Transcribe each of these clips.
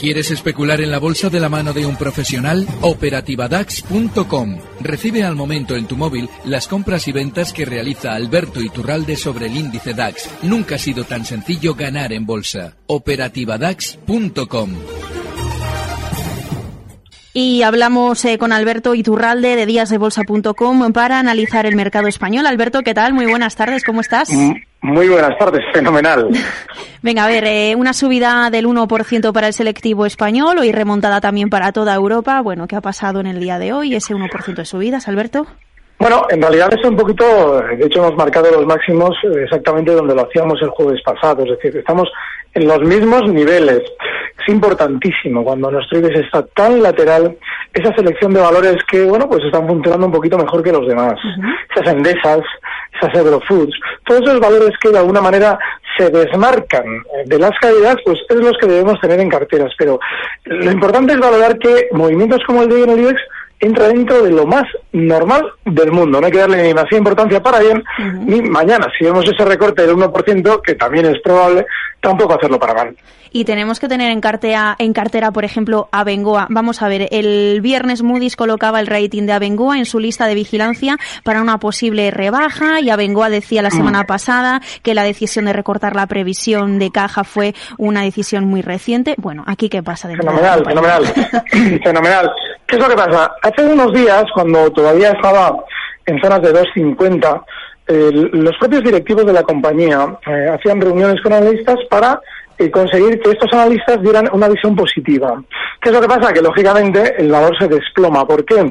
¿Quieres especular en la bolsa de la mano de un profesional? Operativadax.com. Recibe al momento en tu móvil las compras y ventas que realiza Alberto Iturralde sobre el índice DAX. Nunca ha sido tan sencillo ganar en bolsa. Operativadax.com. Y hablamos eh, con Alberto Iturralde de díasdebolsa.com para analizar el mercado español. Alberto, ¿qué tal? Muy buenas tardes, ¿cómo estás? Mm, muy buenas tardes, fenomenal. Venga, a ver, eh, una subida del 1% para el selectivo español, hoy remontada también para toda Europa. Bueno, ¿qué ha pasado en el día de hoy? Ese 1% de subidas, Alberto. Bueno, en realidad es un poquito, de hecho hemos marcado los máximos exactamente donde lo hacíamos el jueves pasado, es decir, estamos en los mismos niveles. Es importantísimo cuando nuestro IBEX está tan lateral, esa selección de valores que, bueno, pues están funcionando un poquito mejor que los demás. Esas endesas, esas agrofoods, todos esos valores que de alguna manera se desmarcan de las caídas, pues es los que debemos tener en carteras. Pero lo importante es valorar que movimientos como el de hoy en el IBEX entra dentro de lo más normal del mundo. No hay que darle ni demasiada importancia para bien, ni mañana, si vemos ese recorte del 1%, que también es probable, tampoco hacerlo para mal. Y tenemos que tener en cartera, en cartera, por ejemplo, Abengoa. Vamos a ver, el viernes Moody's colocaba el rating de Abengoa en su lista de vigilancia para una posible rebaja y Abengoa decía la semana pasada que la decisión de recortar la previsión de caja fue una decisión muy reciente. Bueno, aquí qué pasa. Fenomenal, fenomenal, fenomenal. ¿Qué es lo que pasa? Hace unos días, cuando todavía estaba en zonas de 250, los propios directivos de la compañía eh, hacían reuniones con analistas para eh, conseguir que estos analistas dieran una visión positiva. ¿Qué es lo que pasa? Que lógicamente el valor se desploma. ¿Por qué?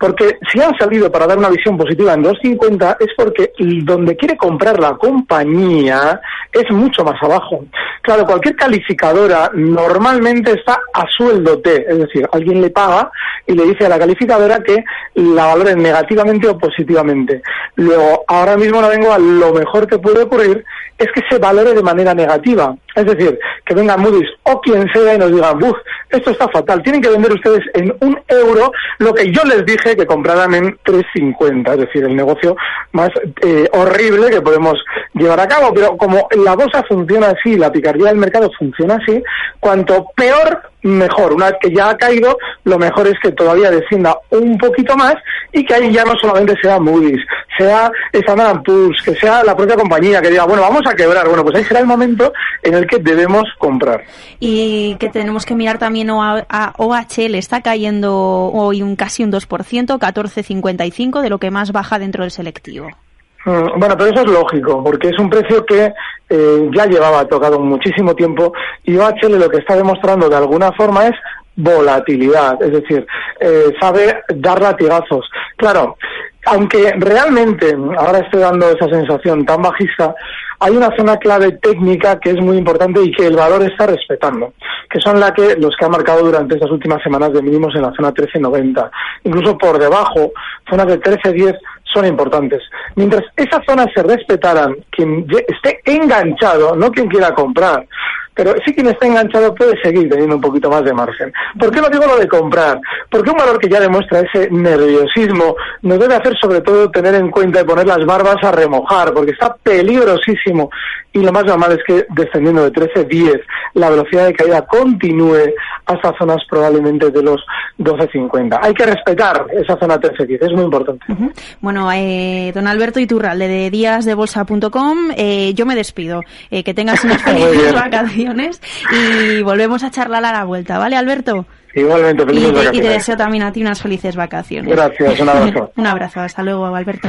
Porque si han salido para dar una visión positiva en 2.50 es porque donde quiere comprar la compañía es mucho más abajo. Claro, cualquier calificadora normalmente está a sueldo T, es decir, alguien le paga y le dice a la calificadora que la valore negativamente o positivamente. Luego, ahora mismo no vengo a lo mejor que puede ocurrir es que se valore de manera negativa. Es decir, que venga Moody's o quien sea y nos digan, ¡buf! Esto está fatal. Tienen que vender ustedes en un euro lo que yo les dije que compraran en 3,50. Es decir, el negocio más eh, horrible que podemos llevar a cabo. Pero como la bolsa funciona así, la picardía del mercado funciona así, cuanto peor mejor. Una vez que ya ha caído, lo mejor es que todavía descienda un poquito más y que ahí ya no solamente sea Moody's, sea Standard Poor's, que sea la propia compañía que diga, bueno, vamos a quebrar. Bueno, pues ahí será el momento en el que debemos comprar. Y que tenemos que mirar también a OHL, está cayendo hoy un casi un 2%, 14,55 de lo que más baja dentro del selectivo. Mm, bueno, pero eso es lógico, porque es un precio que eh, ya llevaba tocado muchísimo tiempo y OHL lo que está demostrando de alguna forma es volatilidad, es decir, eh, sabe dar latigazos. Claro, aunque realmente ahora estoy dando esa sensación tan bajista, hay una zona clave técnica que es muy importante y que el valor está respetando, que son la que los que ha marcado durante estas últimas semanas de mínimos en la zona 13.90. Incluso por debajo, zonas de 13.10 son importantes. Mientras esas zonas se respetaran, quien esté enganchado, no quien quiera comprar, pero sí quien está enganchado puede seguir teniendo un poquito más de margen. ¿Por qué no digo lo de comprar? Porque un valor que ya demuestra ese nerviosismo nos debe hacer sobre todo tener en cuenta y poner las barbas a remojar, porque está peligrosísimo y lo más normal es que descendiendo de 13-10 la velocidad de caída continúe hasta zonas probablemente de los 12.50. Hay que respetar esa zona 13-10, es muy importante. Bueno, eh, don Alberto Iturralde de díasdebolsa.com, eh, yo me despido. Eh, que tengas unas felices vacaciones y volvemos a charlar a la vuelta, ¿vale, Alberto? Igualmente, felices y, vacaciones. y te deseo también a ti unas felices vacaciones. Gracias, un abrazo. un abrazo, hasta luego, Alberto.